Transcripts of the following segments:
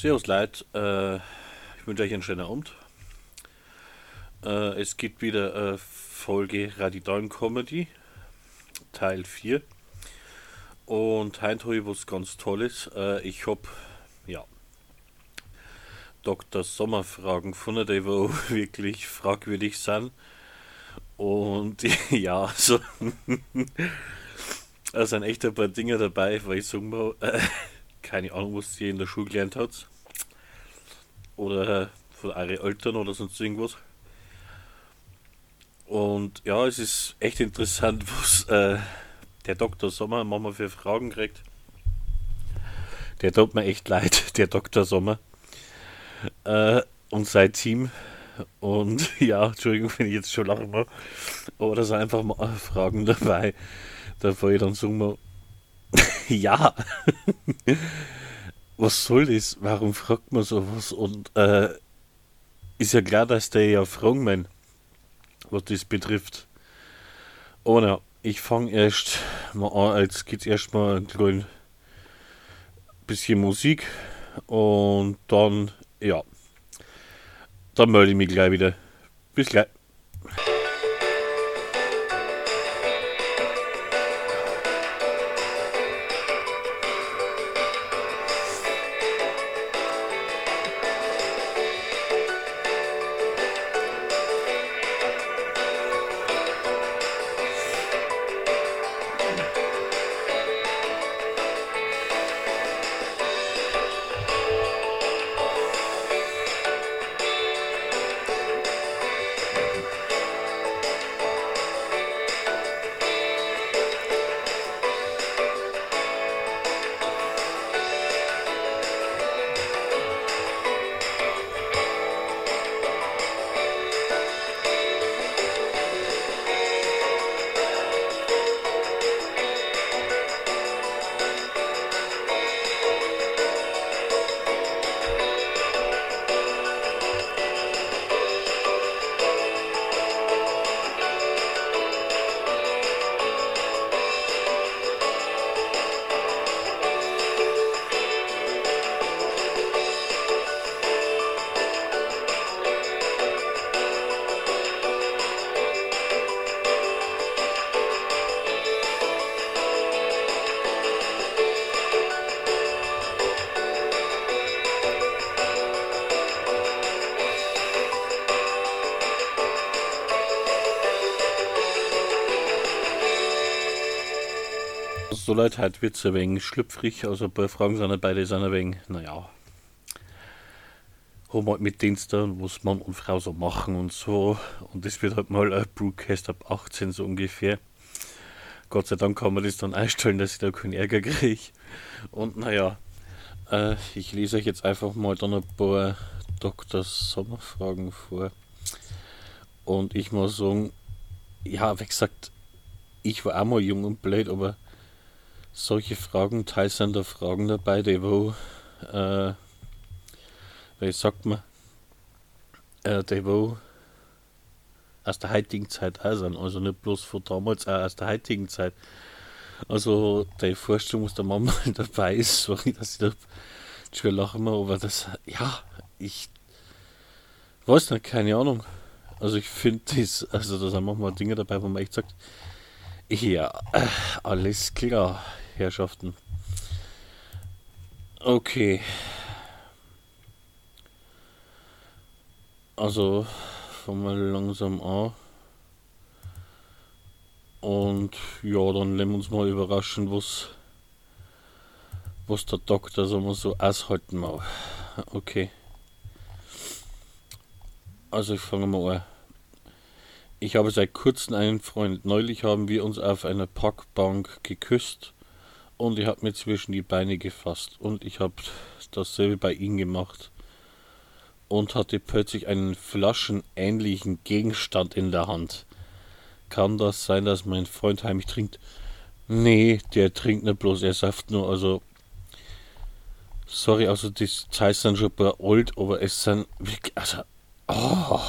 Servus Leute, äh, ich wünsche euch einen schönen Abend. Äh, es gibt wieder eine Folge Radidalen Comedy, Teil 4. Und heute habe ich was ganz Tolles. Äh, ich habe, ja, Dr. Sommerfragen gefunden, die wo wirklich fragwürdig sind. Und ja, so, da sind echt ein paar Dinge dabei, weil ich sagen mal, äh, keine Ahnung, was ihr in der Schule gelernt habt. Oder von euren Eltern oder sonst irgendwas. Und ja, es ist echt interessant, was äh, der Dr. Sommer manchmal für Fragen kriegt. Der tut mir echt leid, der Dr. Sommer. Äh, und sein Team. Und ja, Entschuldigung, wenn ich jetzt schon lachen muss. Aber da sind einfach mal Fragen dabei. Da fahre ich dann wir, ja. was soll das? Warum fragt man sowas? Und äh, ist ja klar, dass der ja fragen mein, was das betrifft. Aber ja, ich fange erst mal an, jetzt geht's erstmal ein klein bisschen Musik und dann, ja, dann melde ich mich gleich wieder. Bis gleich. Leute halt wird ein wenig schlüpfrig, also ein paar Fragen sind beide sind ein wenig, naja, haben halt mit Diensten, was Mann und Frau so machen und so. Und das wird halt mal ein Broadcast ab 18 so ungefähr. Gott sei Dank kann man das dann einstellen, dass ich da keinen Ärger kriege. Und naja, äh, ich lese euch jetzt einfach mal dann ein paar Dr. Sommerfragen vor. Und ich muss sagen, ja, wie gesagt, ich war auch mal jung und blöd, aber solche Fragen, teils sind da Fragen dabei, die wo, äh, wie sagt man, äh, die wo aus der heutigen Zeit auch sind, also nicht bloß von damals, auch aus der heutigen Zeit. Also die Vorstellung, was der Mama dabei ist, sorry, dass ich da schon lachen muss, aber das, ja, ich weiß nicht, keine Ahnung. Also ich finde das, also da sind manchmal Dinge dabei, wo man echt sagt, ja, äh, alles klar. Herrschaften. Okay. Also, fangen wir langsam an. Und ja, dann lassen wir uns mal überraschen, was, was der Doktor so mal so aushalten mag. Okay. Also ich fange mal an. Ich habe seit kurzem einen Freund. Neulich haben wir uns auf einer Parkbank geküsst und ich habe mir zwischen die Beine gefasst und ich habe dasselbe bei ihm gemacht und hatte plötzlich einen flaschenähnlichen Gegenstand in der Hand. Kann das sein, dass mein Freund heimlich trinkt? Nee, der trinkt nicht bloß, er saft nur, also. Sorry, also das heißt dann schon ein paar alt, aber es sind wirklich, also, oh,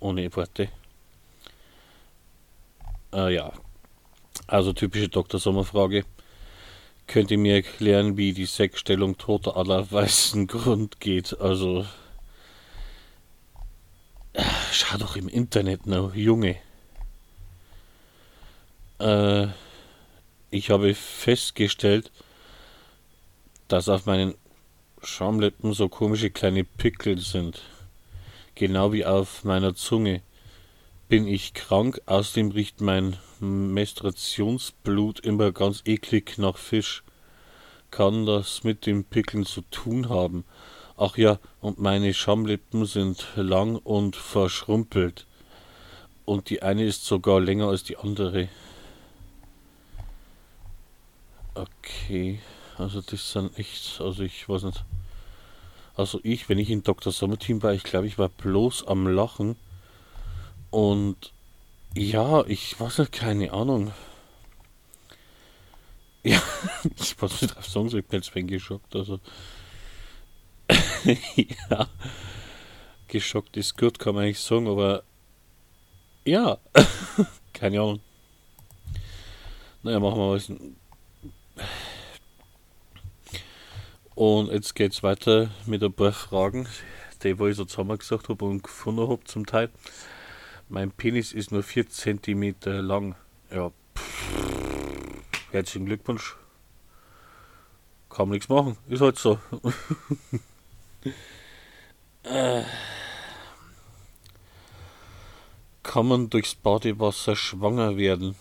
ohne Worte. Äh, ja, also typische Dr. Sommerfrage. Könnt ihr mir erklären, wie die Sechsstellung toter aller weißen Grund geht? Also. Schau doch im Internet, no, Junge. Äh, ich habe festgestellt, dass auf meinen Schamlippen so komische kleine Pickel sind. Genau wie auf meiner Zunge. Bin ich krank, außerdem riecht mein Menstruationsblut immer ganz eklig nach Fisch. Kann das mit den Pickeln zu tun haben? Ach ja, und meine Schamlippen sind lang und verschrumpelt. Und die eine ist sogar länger als die andere. Okay, also das sind echt, also ich weiß nicht. Also ich, wenn ich in Dr. Sommerteam war, ich glaube, ich war bloß am Lachen. Und ja, ich weiß nicht, keine Ahnung. Ja, ich weiß nicht drauf sagen, so ich bin jetzt geschockt. Also, ja, geschockt ist gut, kann man eigentlich sagen, aber ja, keine Ahnung. Naja, machen wir was. Und jetzt geht es weiter mit ein paar Fragen, die wo ich so zusammengesagt habe und gefunden habe zum Teil. Mein Penis ist nur 4 cm lang. Ja, pff, herzlichen Glückwunsch. Kann man nichts machen, ist halt so. äh, kann man durchs Badewasser schwanger werden?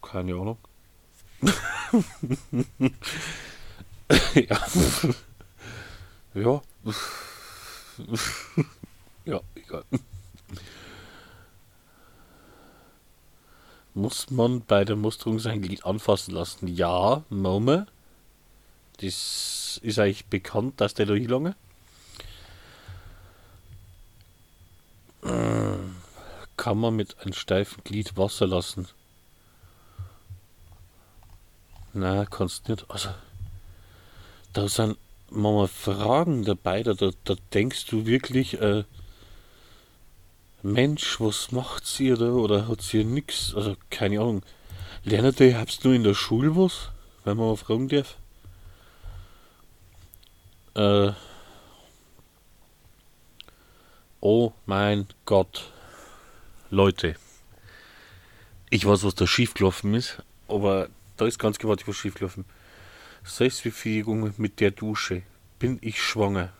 Keine Ahnung. ja. ja. Ja, egal. Muss man bei der Musterung sein Glied anfassen lassen? Ja, Mome. Das ist eigentlich bekannt, dass der da hinlange. Kann man mit einem steifen Glied Wasser lassen? Na, kannst nicht. Also, da sind manchmal Fragen dabei, da, da, da denkst du wirklich, äh, Mensch, was macht sie da? Oder hat sie nix? Also, keine Ahnung. Lernt ihr, hab's nur in der Schule was? Wenn man mal fragen darf. Äh, oh mein Gott. Leute. Ich weiß, was da schiefgelaufen ist, aber da ist ganz gewaltig was schiefgelaufen. Selbstbefriedigung mit der Dusche. Bin ich schwanger?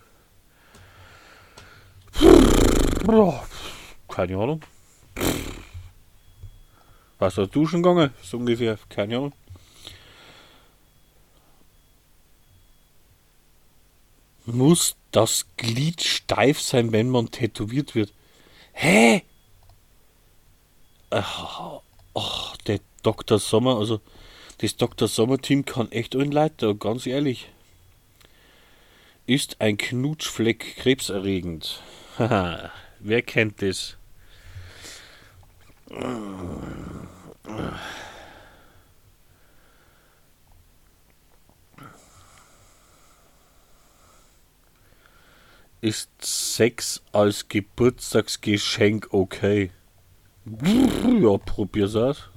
Keine Ahnung. Was da duschen gegangen? So ungefähr. Keine Ahnung. Muss das Glied steif sein, wenn man tätowiert wird? Hä? Ach, oh, der Dr. Sommer, also das Dr. Sommer-Team kann echt einen Leiter, ganz ehrlich. Ist ein Knutschfleck krebserregend? Haha, wer kennt das? Ist Sex als Geburtstagsgeschenk okay? Ja, probier's aus.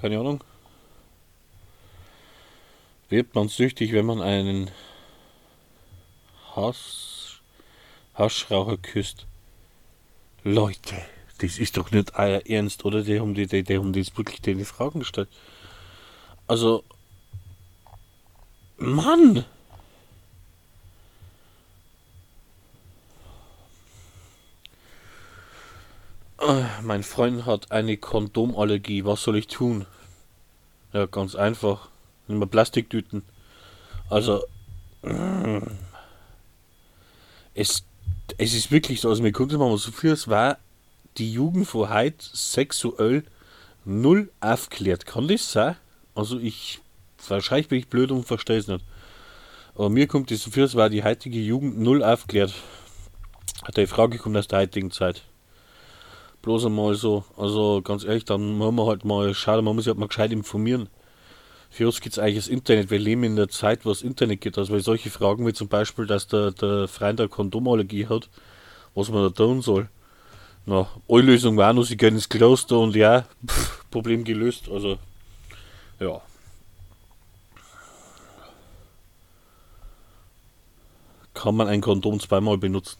Keine Ahnung. Wird man süchtig, wenn man einen Hass, Haschraucher küsst? Leute, das ist doch nicht euer Ernst, oder? Die haben, die, die, die haben jetzt wirklich die Fragen gestellt. Also, Mann! Äh, mein Freund hat eine Kondomallergie. Was soll ich tun? Ja, ganz einfach. Nimm mal Plastiktüten. Also, mm, es, es ist wirklich so, also mir guckt mal so viel, es war die Jugend von heute sexuell null aufklärt. Kann das sein? Also ich, wahrscheinlich bin ich blöd und verstehe es nicht. Aber mir kommt das so viel, es war die heutige Jugend null aufklärt. Die Frage kommt aus der heutigen Zeit. Bloß einmal so, also ganz ehrlich, dann muss man halt mal schauen, man muss sich halt mal gescheit informieren für uns gibt es eigentlich das Internet. Wir leben in der Zeit, wo es Internet gibt. Also, weil solche Fragen wie zum Beispiel, dass der, der Freund eine Kondomallergie hat, was man da tun soll. Na, Lösung war noch, sie gehen ins Kloster und ja, pff, Problem gelöst. Also, ja. Kann man ein Kondom zweimal benutzen?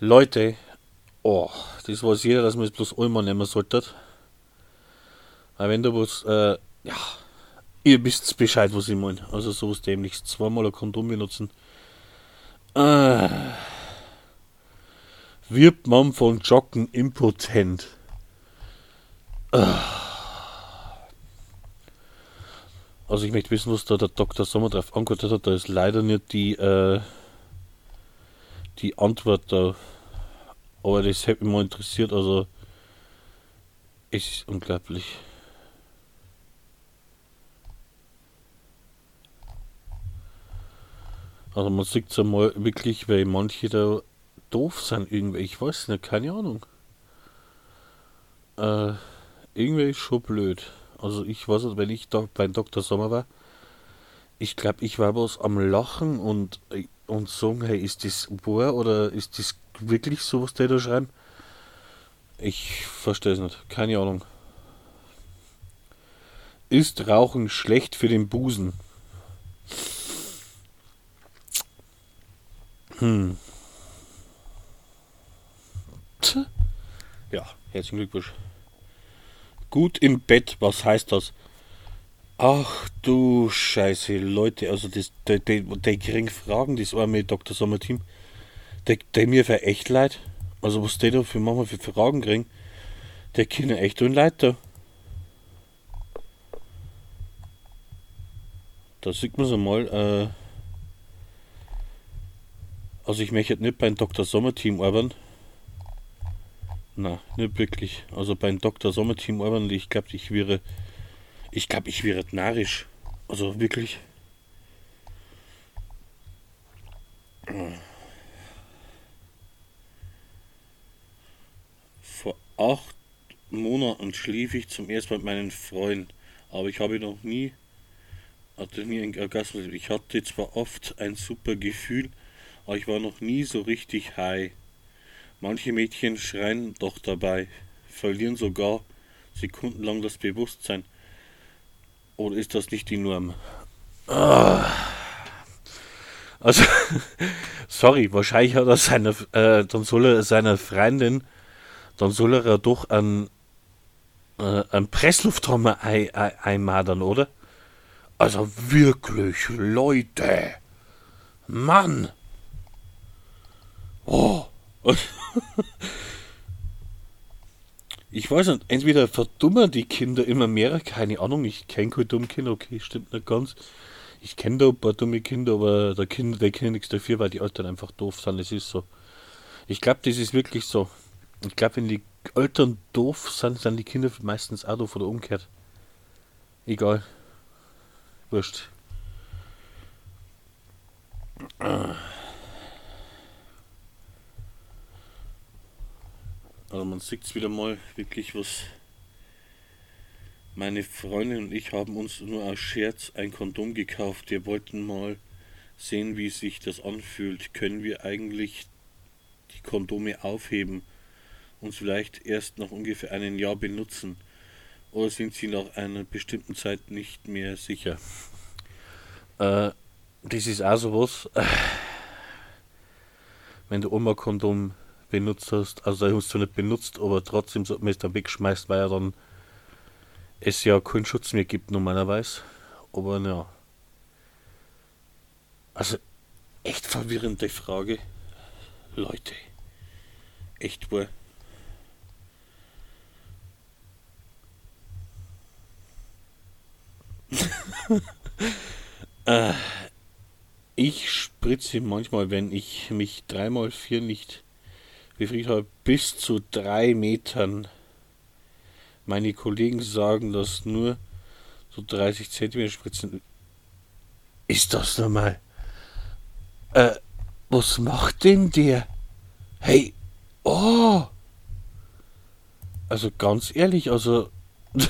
Leute, oh, das weiß jeder, dass man es bloß einmal nehmen sollte. Aber wenn du was, äh, ja, ihr wisst Bescheid, was ich meine. Also sowas dämliches. Zweimal ein Kondom benutzen. Äh, wird man von Joggen impotent? Also ich möchte wissen, was da der Dr. Sommer drauf angeantwortet hat. Da ist leider nicht die, äh, die Antwort da. Aber das hätte mich mal interessiert. Also es ist unglaublich. Also man sieht es einmal wirklich, weil manche da doof sind irgendwie. Ich weiß nicht, keine Ahnung. Äh, irgendwie ist schon blöd. Also ich weiß nicht, wenn ich da beim Dr. Sommer war, ich glaube, ich war was am Lachen und, und sagen, hey, ist das wahr oder ist das wirklich so, was die da schreiben? Ich verstehe es nicht. Keine Ahnung. Ist Rauchen schlecht für den Busen? Hm. Ja, herzlichen Glückwunsch. Gut im Bett, was heißt das? Ach du Scheiße, Leute, also das, der, der, der kriegen Fragen, das arme Dr. Sommerteam. Der, der mir für echt leid. Also was der da für manchmal für Fragen kriegen, der Kinder echt und leid da. Da sieht man es einmal, äh, also ich möchte nicht beim Dr. Sommerteam arbeiten. Na, nicht wirklich. Also beim Dr. Sommerteam arbeiten, ich glaube, ich wäre. Ich glaube, ich wäre narrisch. Also wirklich. Vor acht Monaten schlief ich zum ersten Mal mit meinen Freunden, aber ich habe noch nie, hatte nie einen Orgasmus. Ich hatte zwar oft ein super Gefühl, aber ich war noch nie so richtig high. Manche Mädchen schreien doch dabei, verlieren sogar sekundenlang das Bewusstsein. Oder ist das nicht die Norm? Ah. Also, sorry, wahrscheinlich hat er seine, äh, dann soll er seiner Freundin, dann soll er doch einen, äh, einen Presslufthammer einmadern, oder? Also wirklich, Leute, Mann! Oh. Ich weiß nicht, entweder verdummen die Kinder immer mehr, keine Ahnung, ich kenne keine dummen Kinder, okay, stimmt nicht ganz. Ich kenne da ein paar dumme Kinder, aber der Kinder, die können nichts dafür, weil die Eltern einfach doof sind, das ist so. Ich glaube, das ist wirklich so. Ich glaube, wenn die Eltern doof sind, sind die Kinder meistens auch doof oder umgekehrt. Egal. Wurscht. Also man sieht es wieder mal wirklich, was meine Freundin und ich haben uns nur aus Scherz ein Kondom gekauft. Wir wollten mal sehen, wie sich das anfühlt. Können wir eigentlich die Kondome aufheben und vielleicht erst nach ungefähr einem Jahr benutzen? Oder sind sie nach einer bestimmten Zeit nicht mehr sicher? Äh, das ist auch sowas. Wenn du Oma Kondom benutzt hast. Also ich hast du nicht benutzt, aber trotzdem so, man es dann wegschmeißt, weil ja dann es ja keinen Schutz mehr gibt normalerweise. Aber ja. Also echt verwirrende Frage. Leute. Echt wohl. äh, ich spritze manchmal, wenn ich mich dreimal vier nicht befriedigt habe, bis zu drei Metern. Meine Kollegen sagen, dass nur so 30 Zentimeter Spritzen. Ist das normal? Äh, was macht denn der? Hey, oh! Also ganz ehrlich, also.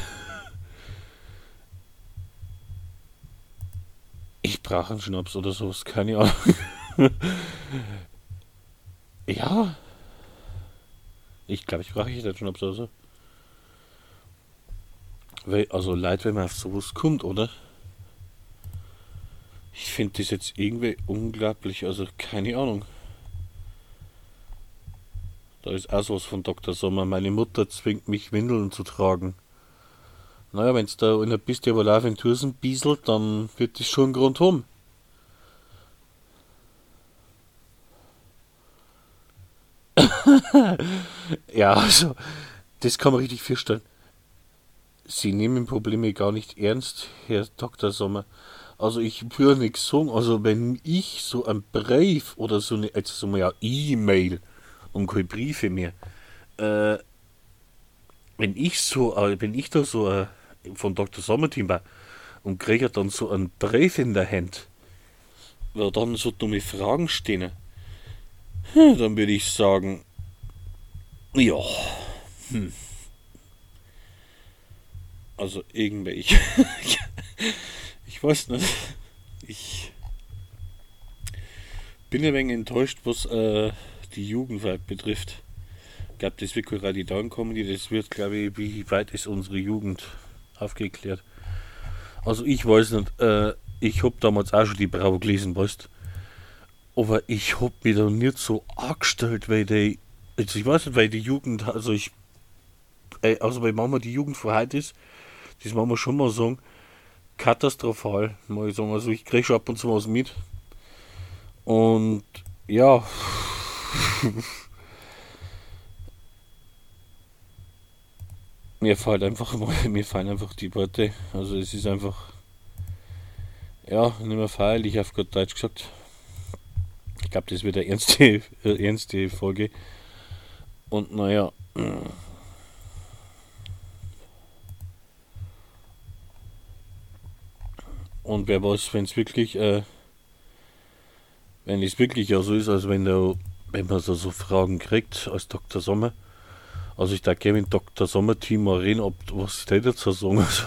ich brauche einen Schnaps oder sowas, keine Ahnung. ja. Ich glaube, ich brauche jetzt schon ob so. Also leid, wenn man auf sowas kommt, oder? Ich finde das jetzt irgendwie unglaublich, also keine Ahnung. Da ist auch sowas von Dr. Sommer. Meine Mutter zwingt mich, Windeln zu tragen. Naja, wenn es da in der Piste über Laventursen bieselt, dann wird das schon einen Grund haben. ja, also, das kann man richtig feststellen. Sie nehmen Probleme gar nicht ernst, Herr Dr. Sommer. Also ich würde nichts sagen, also wenn ich so ein Brief oder so eine, also so E-Mail und keine Briefe mehr, äh, wenn ich so, äh, wenn ich da so äh, von Dr. Sommerteam war und kriege dann so einen Brief in der Hand, wo dann so dumme Fragen stehen, dann würde ich sagen, ja, hm. Also irgendwelche. ich weiß nicht. Ich bin ein wenig enttäuscht, was äh, die Jugendwelt betrifft. Ich glaube, das wird gerade die Down Comedy, das wird, glaube ich, wie weit ist unsere Jugend aufgeklärt. Also ich weiß nicht, äh, ich habe damals auch schon die Brau gelesen, weißt aber ich habe mich da nicht so angestellt, weil die, also ich weiß nicht, weil die Jugend, also ich, äh, also bei Mama die Jugend vor heute ist, das muss man schon mal sagen, katastrophal, muss ich sagen. Also ich kriege schon ab und zu was mit. Und ja. mir fällt einfach mir fallen einfach die Worte. Also es ist einfach ja, nicht mehr feierlich auf Gott Deutsch gesagt. Ich glaube, das wird eine ernste, ernste Folge. Und naja. Und wer weiß, wenn es wirklich, äh, wenn es wirklich ja so ist, als wenn der, wenn man so, so Fragen kriegt als Dr. Sommer, also ich da gerne mit Dr. Sommer Team mal reden, ob was der dazu sagen. Also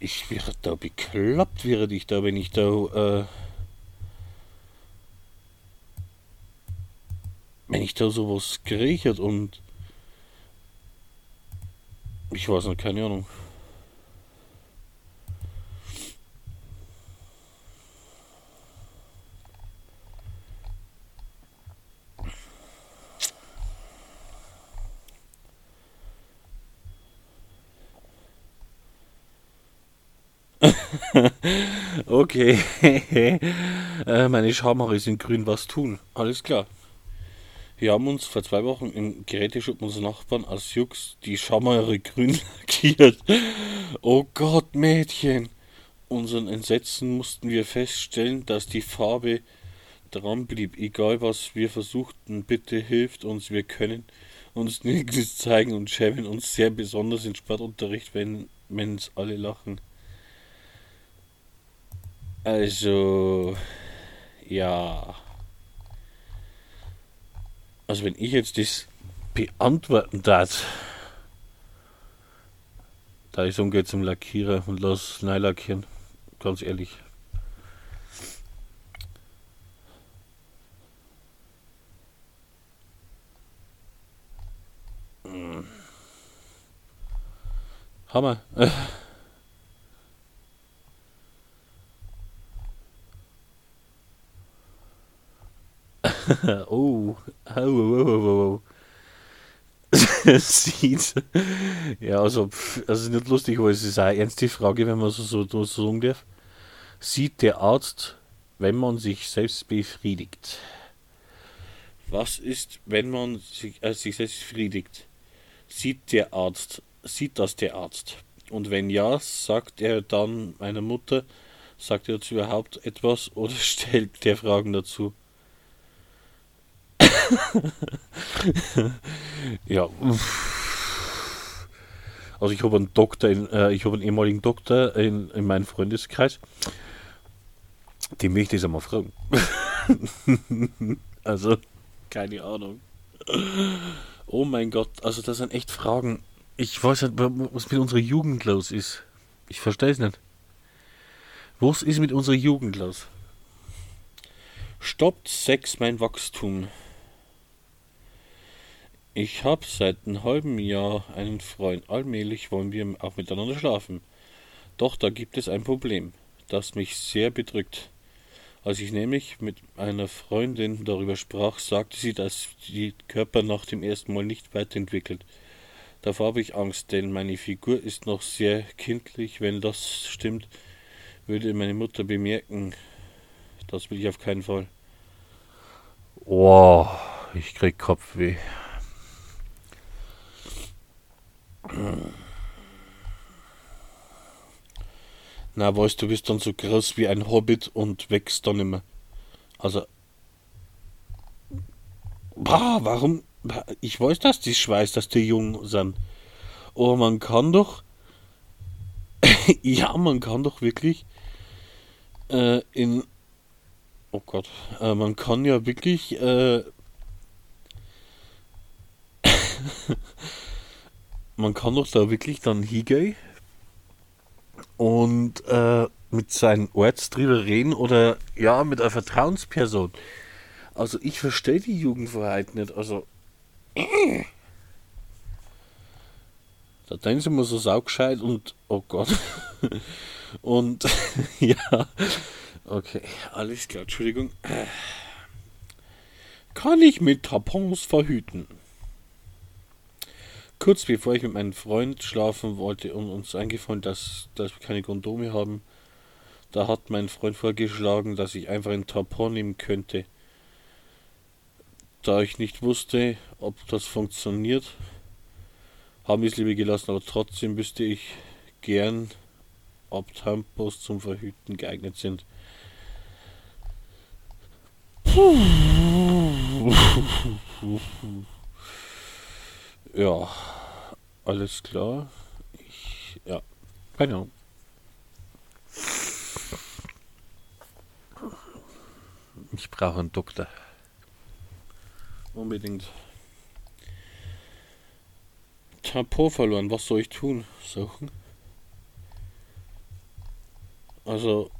ich wäre da bekloppt, wäre ich da, wenn ich da äh, wenn ich da sowas kriege und ich weiß nicht, keine Ahnung. okay. äh, meine Schamhaare sind grün, was tun? Alles klar. Wir haben uns vor zwei Wochen im Geräteshop unseres Nachbarn als Jux die Schamhaare grün lackiert. Oh Gott, Mädchen! Unseren Entsetzen mussten wir feststellen, dass die Farbe dran blieb. Egal was wir versuchten, bitte hilft uns. Wir können uns nichts zeigen und schämen uns sehr besonders im Sportunterricht, wenn es alle lachen. Also, ja. Also wenn ich jetzt das beantworten darf, da ich so zum Lackierer und lass neu lackieren, ganz ehrlich. Hm. Hammer. oh, oh, oh, oh, oh. Sieht. Ja, also, also nicht lustig, aber es ist eine ernste Frage, wenn man so, so, so sagen darf. Sieht der Arzt, wenn man sich selbst befriedigt? Was ist, wenn man sich, äh, sich selbst befriedigt? Sieht der Arzt, sieht das der Arzt? Und wenn ja, sagt er dann meiner Mutter, sagt er dazu überhaupt etwas oder stellt der Fragen dazu? ja. Also ich habe einen Doktor, in, äh, ich habe einen ehemaligen Doktor in, in meinem Freundeskreis. Den möchte ich einmal fragen. also, keine Ahnung. Oh mein Gott, also das sind echt Fragen. Ich weiß nicht, was mit unserer Jugend los ist. Ich verstehe es nicht. Was ist mit unserer Jugend los? Stoppt Sex mein Wachstum? Ich habe seit einem halben Jahr einen Freund. Allmählich wollen wir auch miteinander schlafen. Doch da gibt es ein Problem, das mich sehr bedrückt. Als ich nämlich mit einer Freundin darüber sprach, sagte sie, dass die Körper nach dem ersten Mal nicht weiterentwickelt. Davor habe ich Angst, denn meine Figur ist noch sehr kindlich. Wenn das stimmt, würde meine Mutter bemerken. Das will ich auf keinen Fall. Oh, ich krieg Kopfweh. Na, weißt du, bist dann so groß wie ein Hobbit und wächst dann immer. Also. Bah, warum? Ich weiß, dass die Schweiß, dass die jung sind. Aber man kann doch. ja, man kann doch wirklich äh, in. Oh Gott. Äh, man kann ja wirklich. Äh, man kann doch da wirklich dann hingehen und äh, mit seinen Orts drüber reden oder ja, mit einer Vertrauensperson. Also ich verstehe die Jugendfreiheit nicht. Also. Da denken sie immer so saugescheit und oh Gott. und ja. Okay, alles klar, Entschuldigung. Kann ich mit Tampons verhüten? Kurz bevor ich mit meinem Freund schlafen wollte und uns eingefallen, dass, dass wir keine Kondome haben, da hat mein Freund vorgeschlagen, dass ich einfach ein Tampon nehmen könnte. Da ich nicht wusste, ob das funktioniert, haben wir es lieber gelassen, aber trotzdem wüsste ich gern, ob Tampons zum Verhüten geeignet sind. Ja, alles klar. Ich, ja, keine Ahnung. Ich brauche einen Doktor. Unbedingt. Tampon verloren, was soll ich tun? Suchen? Also,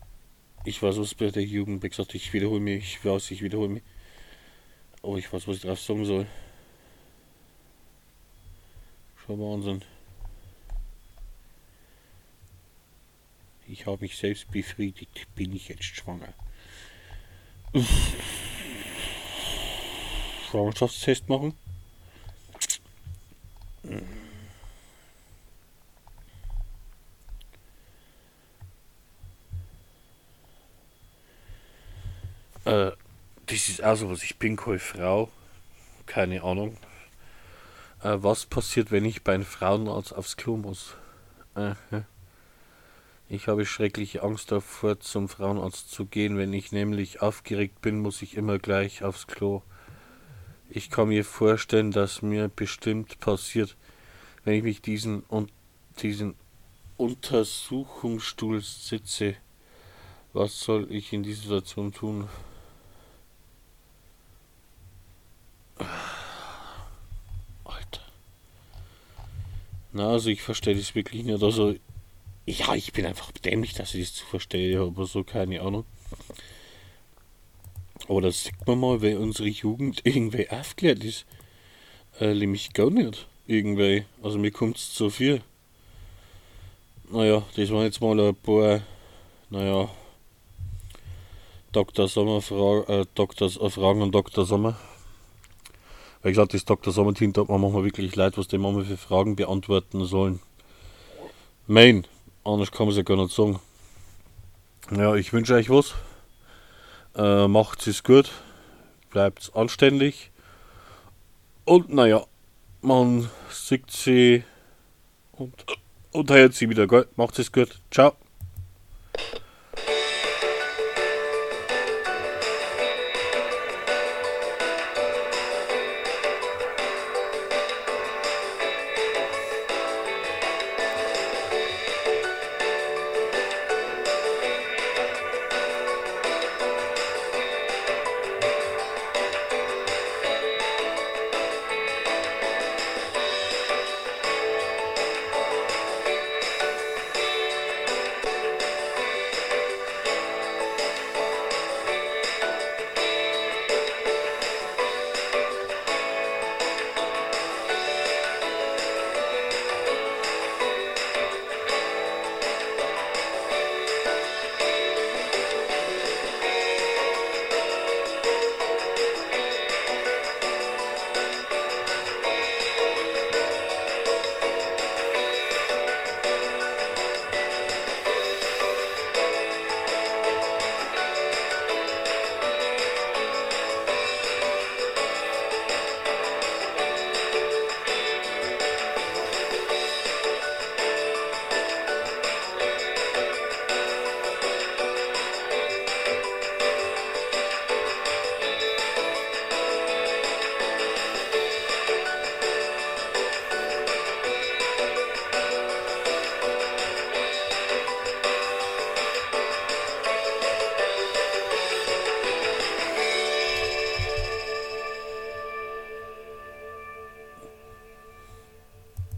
ich weiß, was bei der Jugend gesagt ich wiederhole mich, ich weiß, ich wiederhole mich. Oh, ich weiß, was ich drauf sagen soll. Schon Wahnsinn. Ich habe mich selbst befriedigt. Bin ich jetzt schwanger? Schwangerschaftstest machen? Äh, das ist also was. Ich bin keine Frau. Keine Ahnung. Äh, was passiert, wenn ich bei einem Frauenarzt aufs Klo muss? Äh, ich habe schreckliche Angst davor, zum Frauenarzt zu gehen. Wenn ich nämlich aufgeregt bin, muss ich immer gleich aufs Klo. Ich kann mir vorstellen, dass mir bestimmt passiert, wenn ich mich diesen und diesen Untersuchungsstuhl sitze. Was soll ich in dieser Situation tun? Na, also ich verstehe das wirklich nicht. Also, ja, ich bin einfach dämlich, dass ich das zu verstehe, aber so keine Ahnung. Aber das sieht man mal, wenn unsere Jugend irgendwie aufklärt ist. Äh, nämlich gar nicht. Irgendwie. Also mir kommt es zu viel. Naja, das waren jetzt mal ein paar, naja, Dr. Sommer Fragen, äh, Dr. Äh, Fragen an Dr. Sommer. Weil ich glaube, das Dr. Sommerteam tut man manchmal wirklich leid, was die Mama für Fragen beantworten sollen. Main, anders kann man es ja gar nicht sagen. Ja, ich wünsche euch was. Äh, macht es gut. Bleibt anständig. Und naja, man sieht sie und, und hört sie wieder. Macht es gut. Ciao.